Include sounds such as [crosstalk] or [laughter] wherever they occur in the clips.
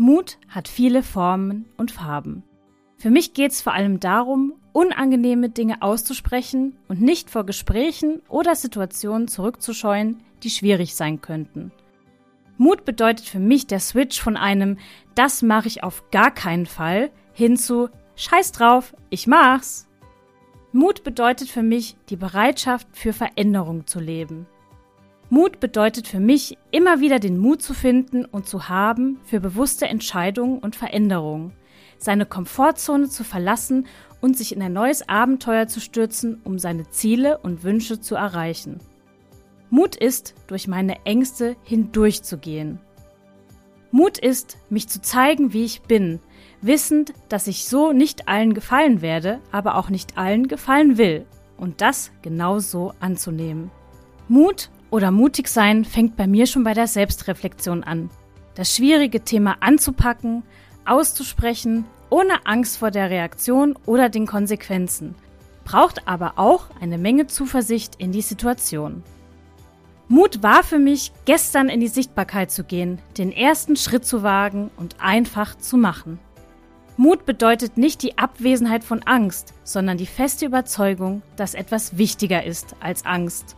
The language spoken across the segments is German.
Mut hat viele Formen und Farben. Für mich geht es vor allem darum, unangenehme Dinge auszusprechen und nicht vor Gesprächen oder Situationen zurückzuscheuen, die schwierig sein könnten. Mut bedeutet für mich der Switch von einem Das mache ich auf gar keinen Fall hin zu Scheiß drauf, ich mach's. Mut bedeutet für mich die Bereitschaft für Veränderung zu leben. Mut bedeutet für mich, immer wieder den Mut zu finden und zu haben für bewusste Entscheidungen und Veränderungen, seine Komfortzone zu verlassen und sich in ein neues Abenteuer zu stürzen, um seine Ziele und Wünsche zu erreichen. Mut ist, durch meine Ängste hindurchzugehen. Mut ist, mich zu zeigen, wie ich bin, wissend, dass ich so nicht allen gefallen werde, aber auch nicht allen gefallen will, und das genauso anzunehmen. Mut oder mutig sein fängt bei mir schon bei der Selbstreflexion an. Das schwierige Thema anzupacken, auszusprechen, ohne Angst vor der Reaktion oder den Konsequenzen, braucht aber auch eine Menge Zuversicht in die Situation. Mut war für mich, gestern in die Sichtbarkeit zu gehen, den ersten Schritt zu wagen und einfach zu machen. Mut bedeutet nicht die Abwesenheit von Angst, sondern die feste Überzeugung, dass etwas wichtiger ist als Angst.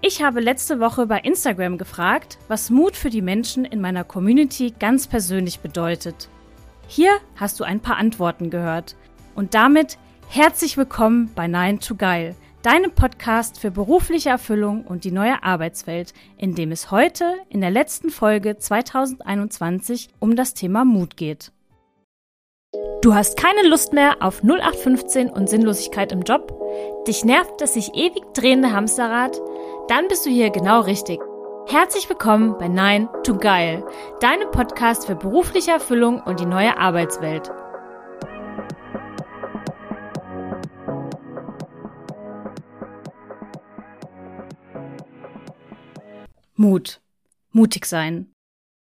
Ich habe letzte Woche bei Instagram gefragt, was Mut für die Menschen in meiner Community ganz persönlich bedeutet. Hier hast du ein paar Antworten gehört. Und damit herzlich willkommen bei Nine to Geil, deinem Podcast für berufliche Erfüllung und die neue Arbeitswelt, in dem es heute in der letzten Folge 2021 um das Thema Mut geht. Du hast keine Lust mehr auf 0815 und Sinnlosigkeit im Job? Dich nervt das sich ewig drehende Hamsterrad? Dann bist du hier genau richtig. Herzlich willkommen bei Nein to Geil, deinem Podcast für berufliche Erfüllung und die neue Arbeitswelt. Mut. Mutig sein.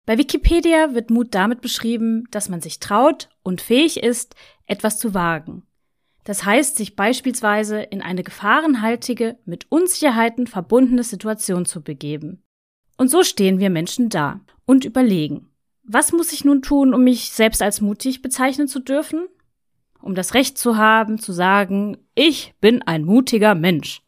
Bei Wikipedia wird Mut damit beschrieben, dass man sich traut und fähig ist, etwas zu wagen. Das heißt, sich beispielsweise in eine gefahrenhaltige, mit Unsicherheiten verbundene Situation zu begeben. Und so stehen wir Menschen da und überlegen, was muss ich nun tun, um mich selbst als mutig bezeichnen zu dürfen? Um das Recht zu haben, zu sagen, ich bin ein mutiger Mensch.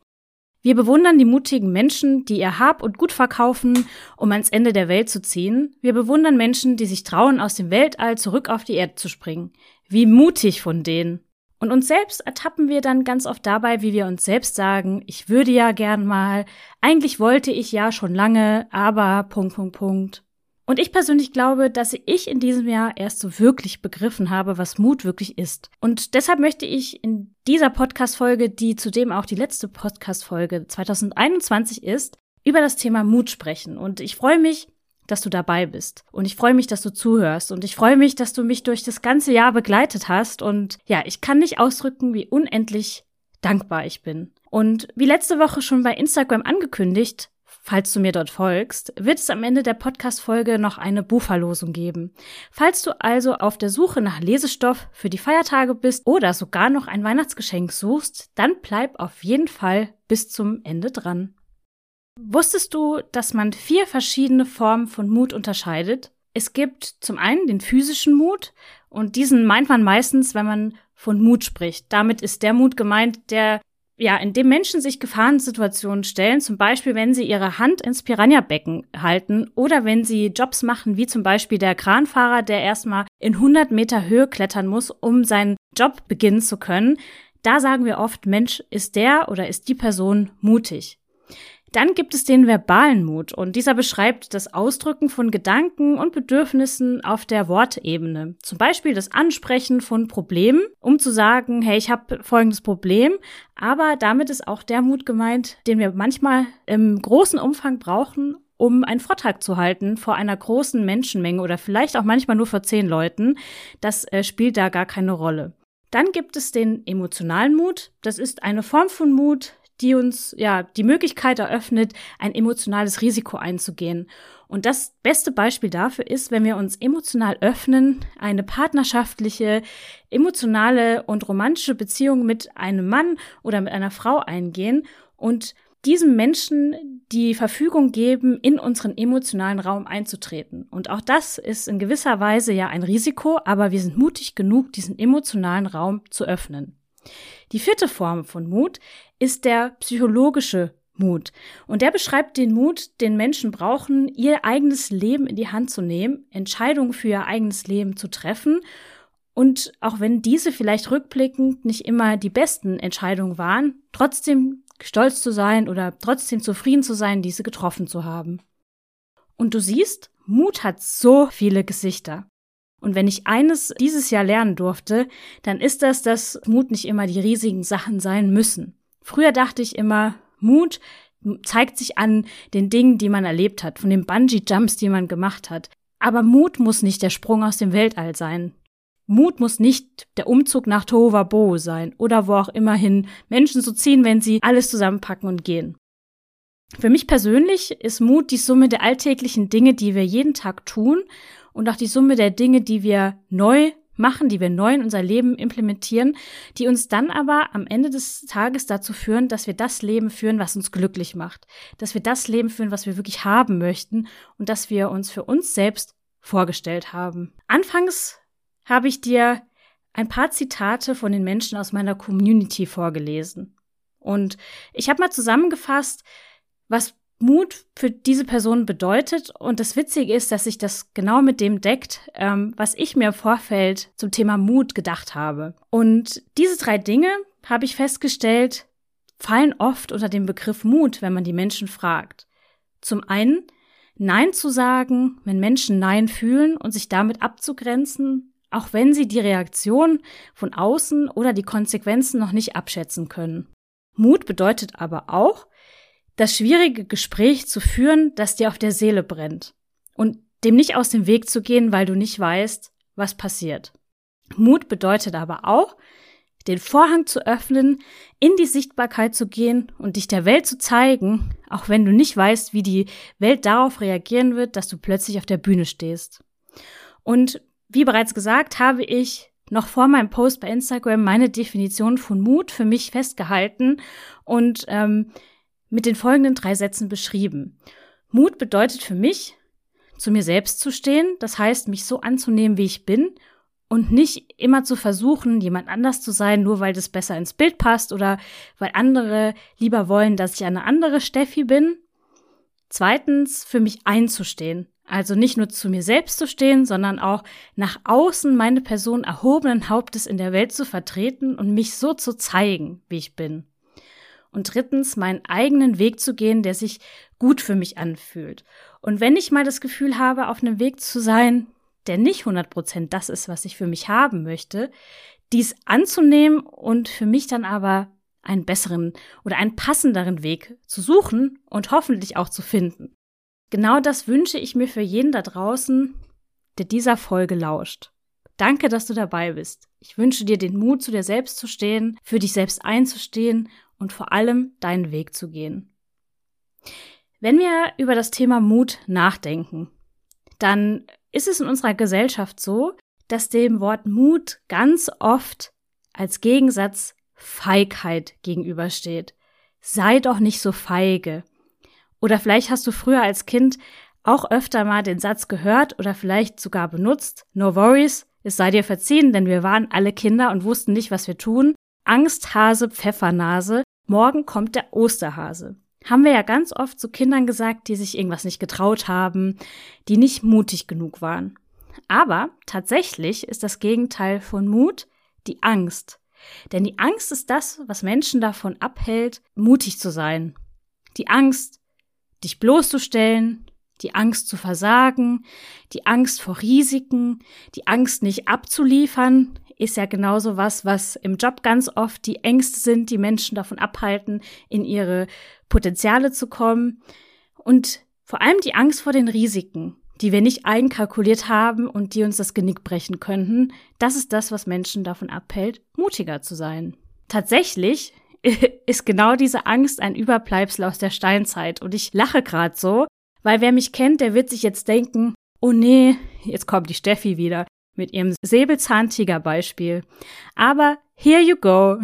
Wir bewundern die mutigen Menschen, die ihr Hab und Gut verkaufen, um ans Ende der Welt zu ziehen. Wir bewundern Menschen, die sich trauen, aus dem Weltall zurück auf die Erde zu springen. Wie mutig von denen. Und uns selbst ertappen wir dann ganz oft dabei, wie wir uns selbst sagen, ich würde ja gern mal, eigentlich wollte ich ja schon lange, aber Punkt, Punkt, Punkt. Und ich persönlich glaube, dass ich in diesem Jahr erst so wirklich begriffen habe, was Mut wirklich ist. Und deshalb möchte ich in dieser Podcast-Folge, die zudem auch die letzte Podcast-Folge 2021 ist, über das Thema Mut sprechen. Und ich freue mich, dass du dabei bist. Und ich freue mich, dass du zuhörst. Und ich freue mich, dass du mich durch das ganze Jahr begleitet hast. Und ja, ich kann nicht ausdrücken, wie unendlich dankbar ich bin. Und wie letzte Woche schon bei Instagram angekündigt, falls du mir dort folgst, wird es am Ende der Podcast-Folge noch eine Buchverlosung geben. Falls du also auf der Suche nach Lesestoff für die Feiertage bist oder sogar noch ein Weihnachtsgeschenk suchst, dann bleib auf jeden Fall bis zum Ende dran. Wusstest du, dass man vier verschiedene Formen von Mut unterscheidet? Es gibt zum einen den physischen Mut und diesen meint man meistens, wenn man von Mut spricht. Damit ist der Mut gemeint, der ja, in dem Menschen sich Gefahrensituationen stellen, zum Beispiel wenn sie ihre Hand ins Piranha-Becken halten oder wenn sie Jobs machen, wie zum Beispiel der Kranfahrer, der erstmal in 100 Meter Höhe klettern muss, um seinen Job beginnen zu können. Da sagen wir oft, Mensch, ist der oder ist die Person mutig. Dann gibt es den verbalen Mut und dieser beschreibt das Ausdrücken von Gedanken und Bedürfnissen auf der Wortebene. Zum Beispiel das Ansprechen von Problemen, um zu sagen, hey, ich habe folgendes Problem, aber damit ist auch der Mut gemeint, den wir manchmal im großen Umfang brauchen, um einen Vortrag zu halten vor einer großen Menschenmenge oder vielleicht auch manchmal nur vor zehn Leuten. Das äh, spielt da gar keine Rolle. Dann gibt es den emotionalen Mut. Das ist eine Form von Mut, die uns ja die Möglichkeit eröffnet, ein emotionales Risiko einzugehen. Und das beste Beispiel dafür ist, wenn wir uns emotional öffnen, eine partnerschaftliche, emotionale und romantische Beziehung mit einem Mann oder mit einer Frau eingehen und diesem Menschen die Verfügung geben, in unseren emotionalen Raum einzutreten. Und auch das ist in gewisser Weise ja ein Risiko, aber wir sind mutig genug, diesen emotionalen Raum zu öffnen. Die vierte Form von Mut ist der psychologische Mut. Und der beschreibt den Mut, den Menschen brauchen, ihr eigenes Leben in die Hand zu nehmen, Entscheidungen für ihr eigenes Leben zu treffen. Und auch wenn diese vielleicht rückblickend nicht immer die besten Entscheidungen waren, trotzdem stolz zu sein oder trotzdem zufrieden zu sein, diese getroffen zu haben. Und du siehst, Mut hat so viele Gesichter. Und wenn ich eines dieses Jahr lernen durfte, dann ist das, dass Mut nicht immer die riesigen Sachen sein müssen. Früher dachte ich immer, Mut zeigt sich an den Dingen, die man erlebt hat, von den Bungee-Jumps, die man gemacht hat. Aber Mut muss nicht der Sprung aus dem Weltall sein. Mut muss nicht der Umzug nach Tohuwabohu sein oder wo auch immerhin Menschen zu ziehen, wenn sie alles zusammenpacken und gehen. Für mich persönlich ist Mut die Summe der alltäglichen Dinge, die wir jeden Tag tun und auch die Summe der Dinge, die wir neu machen, die wir neu in unser Leben implementieren, die uns dann aber am Ende des Tages dazu führen, dass wir das Leben führen, was uns glücklich macht, dass wir das Leben führen, was wir wirklich haben möchten und dass wir uns für uns selbst vorgestellt haben. Anfangs habe ich dir ein paar Zitate von den Menschen aus meiner Community vorgelesen. Und ich habe mal zusammengefasst, was Mut für diese Person bedeutet. Und das Witzige ist, dass sich das genau mit dem deckt, ähm, was ich mir im Vorfeld zum Thema Mut gedacht habe. Und diese drei Dinge, habe ich festgestellt, fallen oft unter den Begriff Mut, wenn man die Menschen fragt. Zum einen, Nein zu sagen, wenn Menschen Nein fühlen und sich damit abzugrenzen, auch wenn sie die Reaktion von außen oder die Konsequenzen noch nicht abschätzen können. Mut bedeutet aber auch, das schwierige Gespräch zu führen, das dir auf der Seele brennt und dem nicht aus dem Weg zu gehen, weil du nicht weißt, was passiert. Mut bedeutet aber auch, den Vorhang zu öffnen, in die Sichtbarkeit zu gehen und dich der Welt zu zeigen, auch wenn du nicht weißt, wie die Welt darauf reagieren wird, dass du plötzlich auf der Bühne stehst. Und wie bereits gesagt, habe ich noch vor meinem Post bei Instagram meine Definition von Mut für mich festgehalten und ähm, mit den folgenden drei Sätzen beschrieben. Mut bedeutet für mich, zu mir selbst zu stehen, das heißt, mich so anzunehmen, wie ich bin und nicht immer zu versuchen, jemand anders zu sein, nur weil das besser ins Bild passt oder weil andere lieber wollen, dass ich eine andere Steffi bin. Zweitens, für mich einzustehen. Also nicht nur zu mir selbst zu stehen, sondern auch nach außen meine Person erhobenen Hauptes in der Welt zu vertreten und mich so zu zeigen, wie ich bin und drittens meinen eigenen Weg zu gehen, der sich gut für mich anfühlt. Und wenn ich mal das Gefühl habe, auf einem Weg zu sein, der nicht 100% das ist, was ich für mich haben möchte, dies anzunehmen und für mich dann aber einen besseren oder einen passenderen Weg zu suchen und hoffentlich auch zu finden. Genau das wünsche ich mir für jeden da draußen, der dieser Folge lauscht. Danke, dass du dabei bist. Ich wünsche dir den Mut, zu dir selbst zu stehen, für dich selbst einzustehen und vor allem deinen Weg zu gehen. Wenn wir über das Thema Mut nachdenken, dann ist es in unserer Gesellschaft so, dass dem Wort Mut ganz oft als Gegensatz Feigheit gegenübersteht. Sei doch nicht so feige. Oder vielleicht hast du früher als Kind auch öfter mal den Satz gehört oder vielleicht sogar benutzt. No worries, es sei dir verziehen, denn wir waren alle Kinder und wussten nicht, was wir tun. Angsthase, Pfeffernase, morgen kommt der Osterhase. Haben wir ja ganz oft zu Kindern gesagt, die sich irgendwas nicht getraut haben, die nicht mutig genug waren. Aber tatsächlich ist das Gegenteil von Mut die Angst. Denn die Angst ist das, was Menschen davon abhält, mutig zu sein. Die Angst, dich bloßzustellen, die Angst zu versagen, die Angst vor Risiken, die Angst nicht abzuliefern, ist ja genauso was, was im Job ganz oft die Ängste sind, die Menschen davon abhalten, in ihre Potenziale zu kommen. Und vor allem die Angst vor den Risiken, die wir nicht einkalkuliert haben und die uns das Genick brechen könnten. Das ist das, was Menschen davon abhält, mutiger zu sein. Tatsächlich [laughs] ist genau diese Angst ein Überbleibsel aus der Steinzeit. Und ich lache gerade so, weil wer mich kennt, der wird sich jetzt denken, oh nee, jetzt kommt die Steffi wieder mit ihrem Säbelzahntiger-Beispiel. Aber here you go.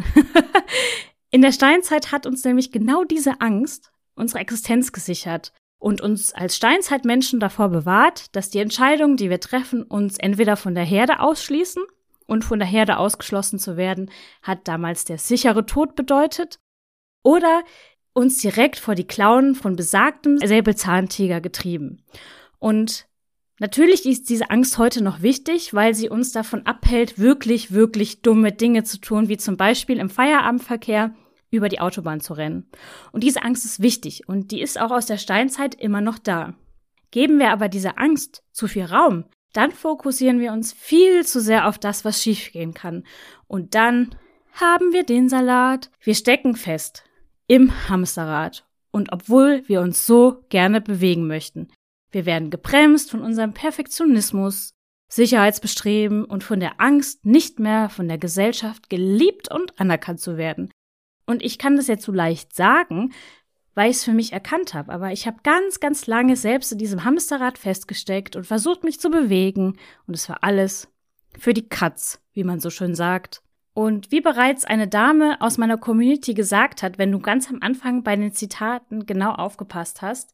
[laughs] In der Steinzeit hat uns nämlich genau diese Angst unsere Existenz gesichert und uns als Steinzeitmenschen davor bewahrt, dass die Entscheidungen, die wir treffen, uns entweder von der Herde ausschließen und von der Herde ausgeschlossen zu werden, hat damals der sichere Tod bedeutet, oder uns direkt vor die Klauen von besagtem Säbelzahntiger getrieben. Und natürlich ist diese Angst heute noch wichtig, weil sie uns davon abhält, wirklich, wirklich dumme Dinge zu tun, wie zum Beispiel im Feierabendverkehr über die Autobahn zu rennen. Und diese Angst ist wichtig und die ist auch aus der Steinzeit immer noch da. Geben wir aber dieser Angst zu viel Raum, dann fokussieren wir uns viel zu sehr auf das, was schiefgehen kann. Und dann haben wir den Salat. Wir stecken fest im Hamsterrad. Und obwohl wir uns so gerne bewegen möchten, wir werden gebremst von unserem Perfektionismus, Sicherheitsbestreben und von der Angst, nicht mehr von der Gesellschaft geliebt und anerkannt zu werden. Und ich kann das jetzt so leicht sagen, weil ich es für mich erkannt habe. Aber ich habe ganz, ganz lange selbst in diesem Hamsterrad festgesteckt und versucht, mich zu bewegen. Und es war alles für die Katz, wie man so schön sagt. Und wie bereits eine Dame aus meiner Community gesagt hat, wenn du ganz am Anfang bei den Zitaten genau aufgepasst hast,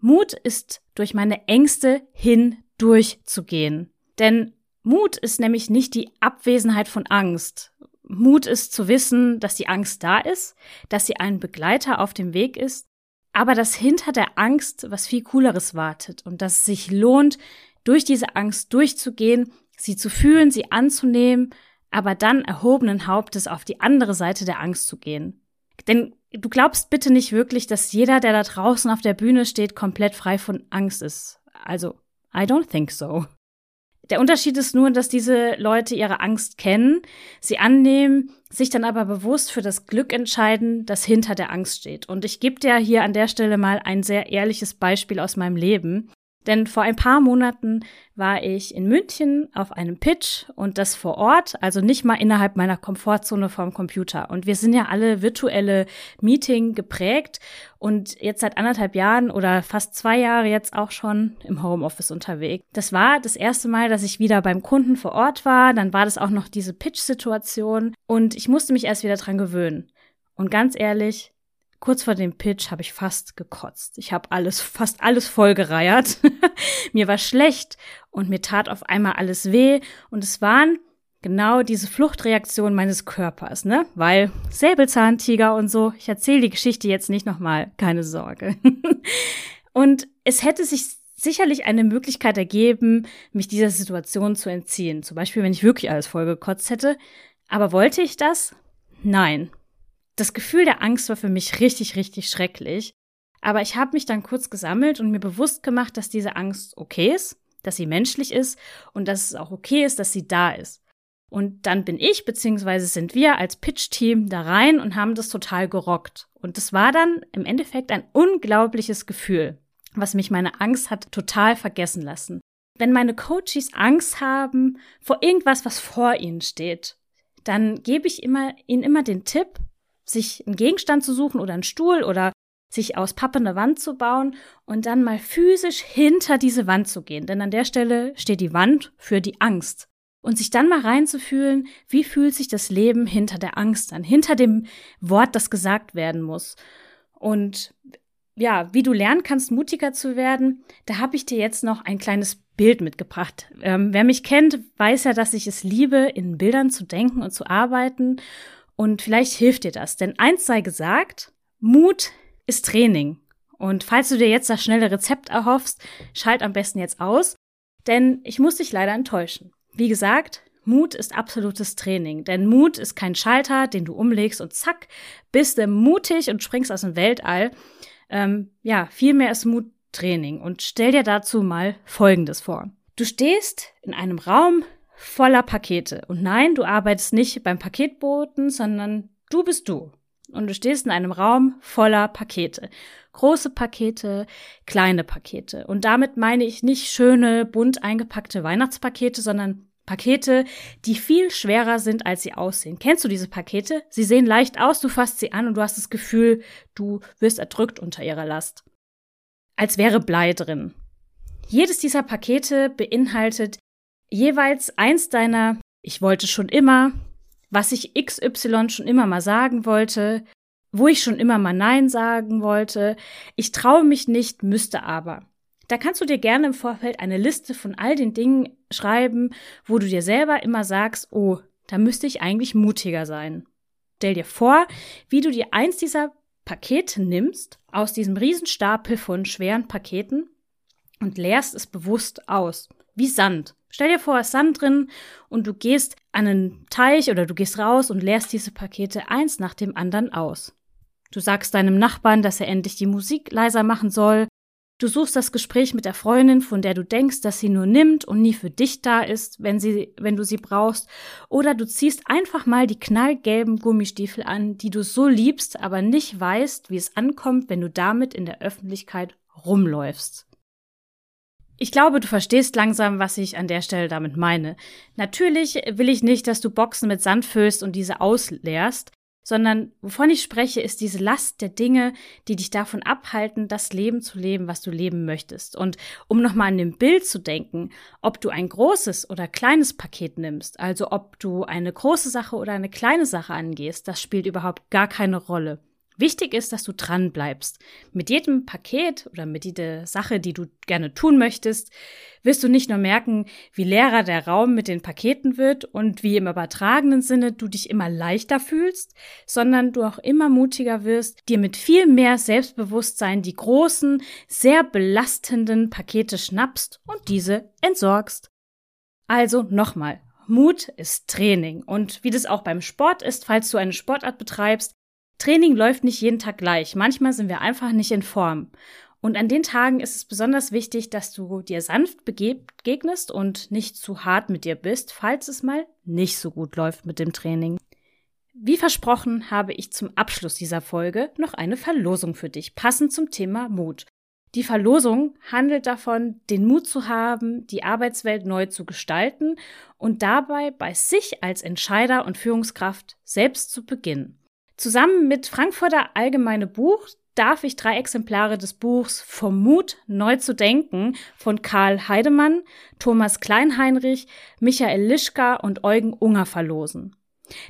Mut ist durch meine Ängste hindurchzugehen. Denn Mut ist nämlich nicht die Abwesenheit von Angst Mut ist zu wissen, dass die Angst da ist, dass sie ein Begleiter auf dem Weg ist, aber dass hinter der Angst was viel Cooleres wartet und dass es sich lohnt, durch diese Angst durchzugehen, sie zu fühlen, sie anzunehmen, aber dann erhobenen Hauptes auf die andere Seite der Angst zu gehen. Denn du glaubst bitte nicht wirklich, dass jeder, der da draußen auf der Bühne steht, komplett frei von Angst ist. Also, I don't think so. Der Unterschied ist nur, dass diese Leute ihre Angst kennen, sie annehmen, sich dann aber bewusst für das Glück entscheiden, das hinter der Angst steht. Und ich gebe dir hier an der Stelle mal ein sehr ehrliches Beispiel aus meinem Leben. Denn vor ein paar Monaten war ich in München auf einem Pitch und das vor Ort, also nicht mal innerhalb meiner Komfortzone vom Computer. Und wir sind ja alle virtuelle Meeting geprägt und jetzt seit anderthalb Jahren oder fast zwei Jahre jetzt auch schon im Homeoffice unterwegs. Das war das erste Mal, dass ich wieder beim Kunden vor Ort war. Dann war das auch noch diese Pitch-Situation und ich musste mich erst wieder dran gewöhnen. Und ganz ehrlich, Kurz vor dem Pitch habe ich fast gekotzt. Ich habe alles, fast alles vollgereiert. [laughs] mir war schlecht und mir tat auf einmal alles weh. Und es waren genau diese Fluchtreaktionen meines Körpers, ne? Weil Säbelzahntiger und so. Ich erzähle die Geschichte jetzt nicht nochmal, keine Sorge. [laughs] und es hätte sich sicherlich eine Möglichkeit ergeben, mich dieser Situation zu entziehen. Zum Beispiel, wenn ich wirklich alles vollgekotzt hätte. Aber wollte ich das? Nein das Gefühl der Angst war für mich richtig, richtig schrecklich. Aber ich habe mich dann kurz gesammelt und mir bewusst gemacht, dass diese Angst okay ist, dass sie menschlich ist und dass es auch okay ist, dass sie da ist. Und dann bin ich, beziehungsweise sind wir als Pitch-Team da rein und haben das total gerockt. Und das war dann im Endeffekt ein unglaubliches Gefühl, was mich meine Angst hat total vergessen lassen. Wenn meine Coaches Angst haben vor irgendwas, was vor ihnen steht, dann gebe ich immer, ihnen immer den Tipp, sich einen Gegenstand zu suchen oder einen Stuhl oder sich aus Pappe eine Wand zu bauen und dann mal physisch hinter diese Wand zu gehen. Denn an der Stelle steht die Wand für die Angst. Und sich dann mal reinzufühlen, wie fühlt sich das Leben hinter der Angst an, hinter dem Wort, das gesagt werden muss. Und ja, wie du lernen kannst, mutiger zu werden, da habe ich dir jetzt noch ein kleines Bild mitgebracht. Ähm, wer mich kennt, weiß ja, dass ich es liebe, in Bildern zu denken und zu arbeiten. Und vielleicht hilft dir das. Denn eins sei gesagt, Mut ist Training. Und falls du dir jetzt das schnelle Rezept erhoffst, schalt am besten jetzt aus. Denn ich muss dich leider enttäuschen. Wie gesagt, Mut ist absolutes Training. Denn Mut ist kein Schalter, den du umlegst und zack, bist du mutig und springst aus dem Weltall. Ähm, ja, vielmehr ist Mut Training. Und stell dir dazu mal Folgendes vor. Du stehst in einem Raum voller Pakete. Und nein, du arbeitest nicht beim Paketboten, sondern du bist du. Und du stehst in einem Raum voller Pakete. Große Pakete, kleine Pakete. Und damit meine ich nicht schöne, bunt eingepackte Weihnachtspakete, sondern Pakete, die viel schwerer sind, als sie aussehen. Kennst du diese Pakete? Sie sehen leicht aus, du fasst sie an und du hast das Gefühl, du wirst erdrückt unter ihrer Last. Als wäre Blei drin. Jedes dieser Pakete beinhaltet jeweils eins deiner Ich wollte schon immer, was ich XY schon immer mal sagen wollte, wo ich schon immer mal Nein sagen wollte. Ich traue mich nicht, müsste aber. Da kannst du dir gerne im Vorfeld eine Liste von all den Dingen schreiben, wo du dir selber immer sagst, oh, da müsste ich eigentlich mutiger sein. Stell dir vor, wie du dir eins dieser Pakete nimmst, aus diesem Riesenstapel von schweren Paketen und leerst es bewusst aus, wie Sand. Stell dir vor, es ist Sand drin und du gehst an einen Teich oder du gehst raus und leerst diese Pakete eins nach dem anderen aus. Du sagst deinem Nachbarn, dass er endlich die Musik leiser machen soll. Du suchst das Gespräch mit der Freundin, von der du denkst, dass sie nur nimmt und nie für dich da ist, wenn sie, wenn du sie brauchst. Oder du ziehst einfach mal die knallgelben Gummistiefel an, die du so liebst, aber nicht weißt, wie es ankommt, wenn du damit in der Öffentlichkeit rumläufst. Ich glaube, du verstehst langsam, was ich an der Stelle damit meine. Natürlich will ich nicht, dass du Boxen mit Sand füllst und diese ausleerst, sondern wovon ich spreche, ist diese Last der Dinge, die dich davon abhalten, das Leben zu leben, was du leben möchtest. Und um nochmal an dem Bild zu denken, ob du ein großes oder kleines Paket nimmst, also ob du eine große Sache oder eine kleine Sache angehst, das spielt überhaupt gar keine Rolle. Wichtig ist, dass du dran bleibst. Mit jedem Paket oder mit jeder Sache, die du gerne tun möchtest, wirst du nicht nur merken, wie leerer der Raum mit den Paketen wird und wie im übertragenen Sinne du dich immer leichter fühlst, sondern du auch immer mutiger wirst, dir mit viel mehr Selbstbewusstsein die großen, sehr belastenden Pakete schnappst und diese entsorgst. Also nochmal, Mut ist Training. Und wie das auch beim Sport ist, falls du eine Sportart betreibst, Training läuft nicht jeden Tag gleich. Manchmal sind wir einfach nicht in Form. Und an den Tagen ist es besonders wichtig, dass du dir sanft begegnest und nicht zu hart mit dir bist, falls es mal nicht so gut läuft mit dem Training. Wie versprochen habe ich zum Abschluss dieser Folge noch eine Verlosung für dich, passend zum Thema Mut. Die Verlosung handelt davon, den Mut zu haben, die Arbeitswelt neu zu gestalten und dabei bei sich als Entscheider und Führungskraft selbst zu beginnen. Zusammen mit Frankfurter Allgemeine Buch darf ich drei Exemplare des Buchs Vom Mut neu zu denken von Karl Heidemann, Thomas Kleinheinrich, Michael Lischka und Eugen Unger verlosen.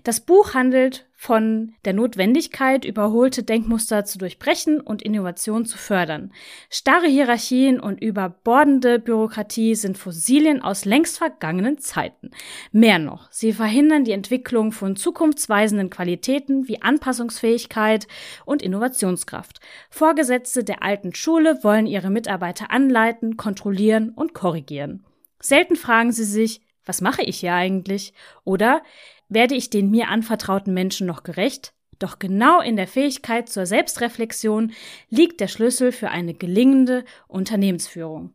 Das Buch handelt von der Notwendigkeit, überholte Denkmuster zu durchbrechen und Innovation zu fördern. Starre Hierarchien und überbordende Bürokratie sind Fossilien aus längst vergangenen Zeiten. Mehr noch, sie verhindern die Entwicklung von zukunftsweisenden Qualitäten wie Anpassungsfähigkeit und Innovationskraft. Vorgesetzte der alten Schule wollen ihre Mitarbeiter anleiten, kontrollieren und korrigieren. Selten fragen sie sich, was mache ich hier eigentlich? Oder werde ich den mir anvertrauten Menschen noch gerecht? Doch genau in der Fähigkeit zur Selbstreflexion liegt der Schlüssel für eine gelingende Unternehmensführung.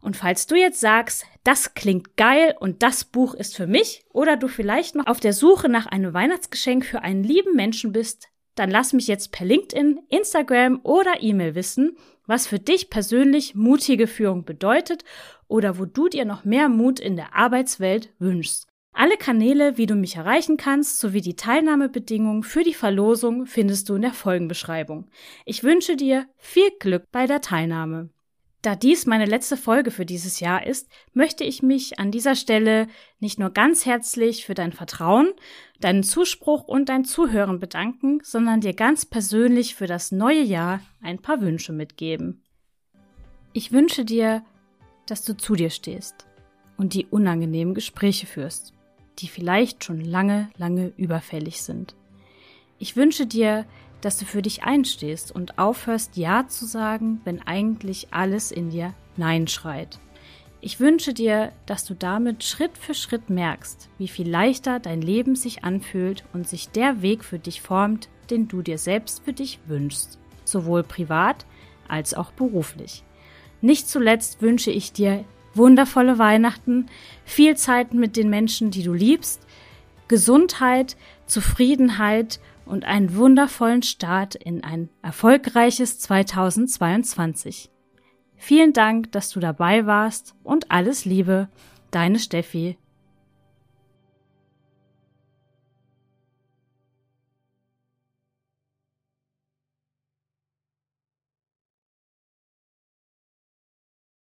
Und falls du jetzt sagst, das klingt geil und das Buch ist für mich, oder du vielleicht noch auf der Suche nach einem Weihnachtsgeschenk für einen lieben Menschen bist, dann lass mich jetzt per LinkedIn, Instagram oder E-Mail wissen, was für dich persönlich mutige Führung bedeutet oder wo du dir noch mehr Mut in der Arbeitswelt wünschst. Alle Kanäle, wie du mich erreichen kannst, sowie die Teilnahmebedingungen für die Verlosung findest du in der Folgenbeschreibung. Ich wünsche dir viel Glück bei der Teilnahme. Da dies meine letzte Folge für dieses Jahr ist, möchte ich mich an dieser Stelle nicht nur ganz herzlich für dein Vertrauen, deinen Zuspruch und dein Zuhören bedanken, sondern dir ganz persönlich für das neue Jahr ein paar Wünsche mitgeben. Ich wünsche dir, dass du zu dir stehst und die unangenehmen Gespräche führst die vielleicht schon lange, lange überfällig sind. Ich wünsche dir, dass du für dich einstehst und aufhörst Ja zu sagen, wenn eigentlich alles in dir Nein schreit. Ich wünsche dir, dass du damit Schritt für Schritt merkst, wie viel leichter dein Leben sich anfühlt und sich der Weg für dich formt, den du dir selbst für dich wünschst, sowohl privat als auch beruflich. Nicht zuletzt wünsche ich dir wundervolle Weihnachten, viel Zeit mit den Menschen, die du liebst, Gesundheit, Zufriedenheit und einen wundervollen Start in ein erfolgreiches 2022. Vielen Dank, dass du dabei warst und alles Liebe, deine Steffi.